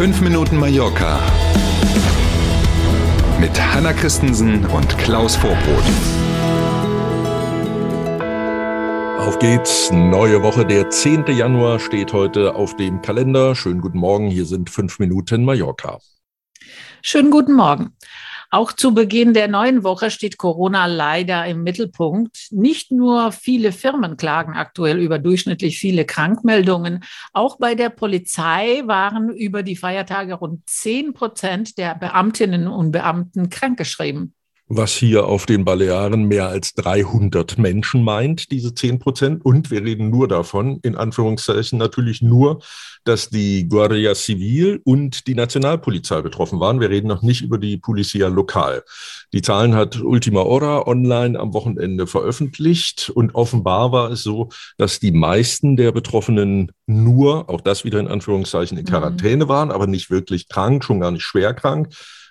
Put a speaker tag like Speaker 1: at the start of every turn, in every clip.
Speaker 1: 5 Minuten Mallorca mit Hanna Christensen und Klaus Vorbrot.
Speaker 2: Auf geht's, neue Woche, der 10. Januar steht heute auf dem Kalender. Schönen guten Morgen, hier sind 5 Minuten Mallorca.
Speaker 3: Schönen guten Morgen. Auch zu Beginn der neuen Woche steht Corona leider im Mittelpunkt. Nicht nur viele Firmen klagen aktuell über durchschnittlich viele Krankmeldungen. Auch bei der Polizei waren über die Feiertage rund 10 Prozent der Beamtinnen und Beamten krankgeschrieben
Speaker 2: was hier auf den Balearen mehr als 300 Menschen meint, diese 10 Prozent. Und wir reden nur davon, in Anführungszeichen natürlich nur, dass die Guardia Civil und die Nationalpolizei betroffen waren. Wir reden noch nicht über die Policia Lokal. Die Zahlen hat Ultima Hora online am Wochenende veröffentlicht und offenbar war es so, dass die meisten der Betroffenen nur, auch das wieder in Anführungszeichen, in mhm. Quarantäne waren, aber nicht wirklich krank, schon gar nicht schwer krank.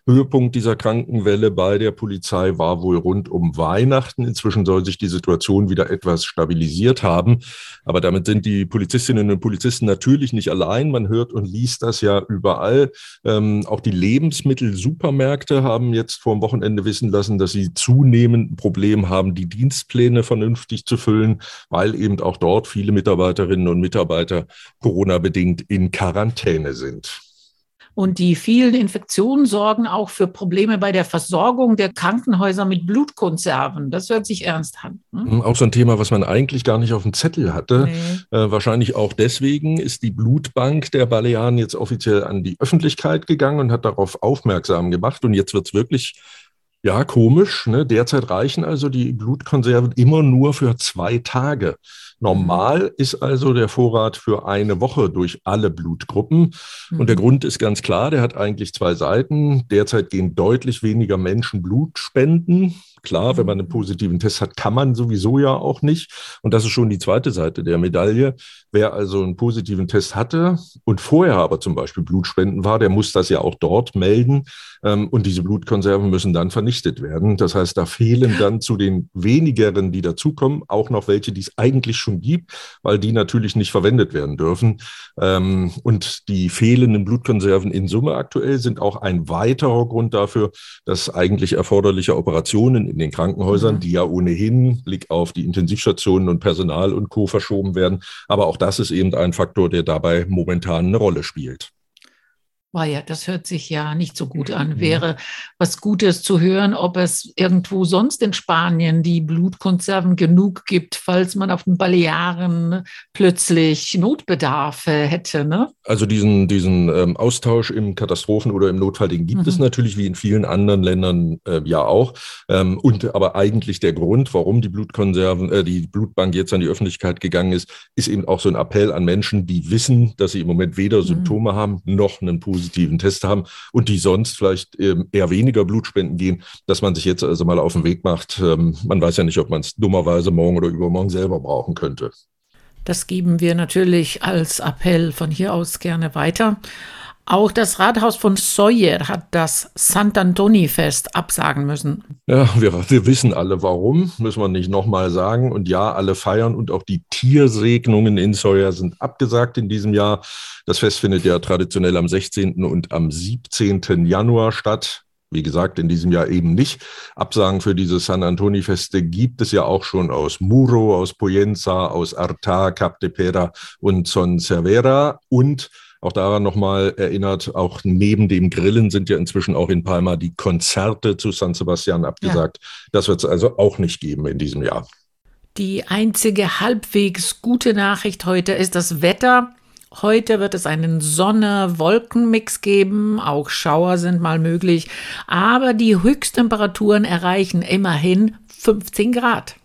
Speaker 2: Höhepunkt dieser Krankenwelle bei der Polizei war wohl rund um Weihnachten. Inzwischen soll sich die Situation wieder etwas stabilisiert haben. Aber damit sind die Polizistinnen und Polizisten natürlich nicht allein. Man hört und liest das ja überall. Ähm, auch die Lebensmittelsupermärkte haben jetzt vor dem Wochenende wissen lassen, dass sie zunehmend ein Problem haben, die Dienstpläne vernünftig zu füllen, weil eben auch dort viele Mitarbeiterinnen und Mitarbeiter Corona-bedingt in Quarantäne sind.
Speaker 3: Und die vielen Infektionen sorgen auch für Probleme bei der Versorgung der Krankenhäuser mit Blutkonserven. Das hört sich ernst an.
Speaker 2: Hm? Auch so ein Thema, was man eigentlich gar nicht auf dem Zettel hatte. Nee. Äh, wahrscheinlich auch deswegen ist die Blutbank der Balearen jetzt offiziell an die Öffentlichkeit gegangen und hat darauf aufmerksam gemacht. Und jetzt wird es wirklich ja, komisch. Ne? Derzeit reichen also die Blutkonserven immer nur für zwei Tage. Normal ist also der Vorrat für eine Woche durch alle Blutgruppen. Und der mhm. Grund ist ganz klar, der hat eigentlich zwei Seiten. Derzeit gehen deutlich weniger Menschen Blut spenden. Klar, wenn man einen mhm. positiven Test hat, kann man sowieso ja auch nicht. Und das ist schon die zweite Seite der Medaille. Wer also einen positiven Test hatte und vorher aber zum Beispiel Blutspenden war, der muss das ja auch dort melden. Ähm, und diese Blutkonserven müssen dann vernichtet werden. Das heißt, da fehlen dann zu den wenigeren, die dazukommen, auch noch welche, die es eigentlich schon gibt, weil die natürlich nicht verwendet werden dürfen. Ähm, und die fehlenden Blutkonserven in Summe aktuell sind auch ein weiterer Grund dafür, dass eigentlich erforderliche Operationen in den Krankenhäusern, mhm. die ja ohnehin Blick auf die Intensivstationen und Personal und Co. verschoben werden. Aber auch das ist eben ein Faktor, der dabei momentan eine Rolle spielt.
Speaker 3: War ja, das hört sich ja nicht so gut an. Mhm. Wäre was Gutes zu hören, ob es irgendwo sonst in Spanien die Blutkonserven genug gibt, falls man auf den Balearen plötzlich Notbedarf hätte. Ne?
Speaker 2: Also diesen, diesen ähm, Austausch im Katastrophen- oder im Notfall, den gibt mhm. es natürlich wie in vielen anderen Ländern äh, ja auch. Ähm, und aber eigentlich der Grund, warum die Blutkonserven, äh, die Blutbank jetzt an die Öffentlichkeit gegangen ist, ist eben auch so ein Appell an Menschen, die wissen, dass sie im Moment weder mhm. Symptome haben noch einen positiven Test haben und die sonst vielleicht ähm, eher weniger Blutspenden gehen, dass man sich jetzt also mal auf den Weg macht. Ähm, man weiß ja nicht, ob man es dummerweise morgen oder übermorgen selber brauchen könnte.
Speaker 3: Das geben wir natürlich als Appell von hier aus gerne weiter. Auch das Rathaus von Soyer hat das Sant'Antoni-Fest absagen müssen.
Speaker 2: Ja, wir, wir, wissen alle warum, müssen wir nicht nochmal sagen. Und ja, alle feiern und auch die Tiersegnungen in Soyer sind abgesagt in diesem Jahr. Das Fest findet ja traditionell am 16. und am 17. Januar statt. Wie gesagt, in diesem Jahr eben nicht. Absagen für diese San Antoni-Feste gibt es ja auch schon aus Muro, aus Poyenza, aus Arta, Cap de Pera und Son Cervera. Und auch daran nochmal erinnert, auch neben dem Grillen sind ja inzwischen auch in Palma die Konzerte zu San Sebastian abgesagt. Ja. Das wird es also auch nicht geben in diesem Jahr.
Speaker 3: Die einzige halbwegs gute Nachricht heute ist das Wetter. Heute wird es einen Sonne-Wolken-Mix geben, auch Schauer sind mal möglich, aber die Höchsttemperaturen erreichen immerhin 15 Grad.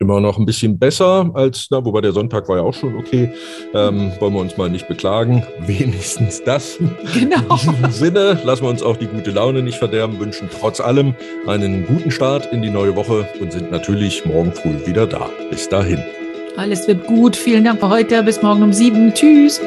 Speaker 2: Immer noch ein bisschen besser als, na, wobei der Sonntag war ja auch schon okay. Ähm, wollen wir uns mal nicht beklagen. Wenigstens das. Genau. In diesem Sinne lassen wir uns auch die gute Laune nicht verderben, wünschen trotz allem einen guten Start in die neue Woche und sind natürlich morgen früh wieder da. Bis dahin.
Speaker 3: Alles wird gut. Vielen Dank für heute. Bis morgen um sieben. Tschüss.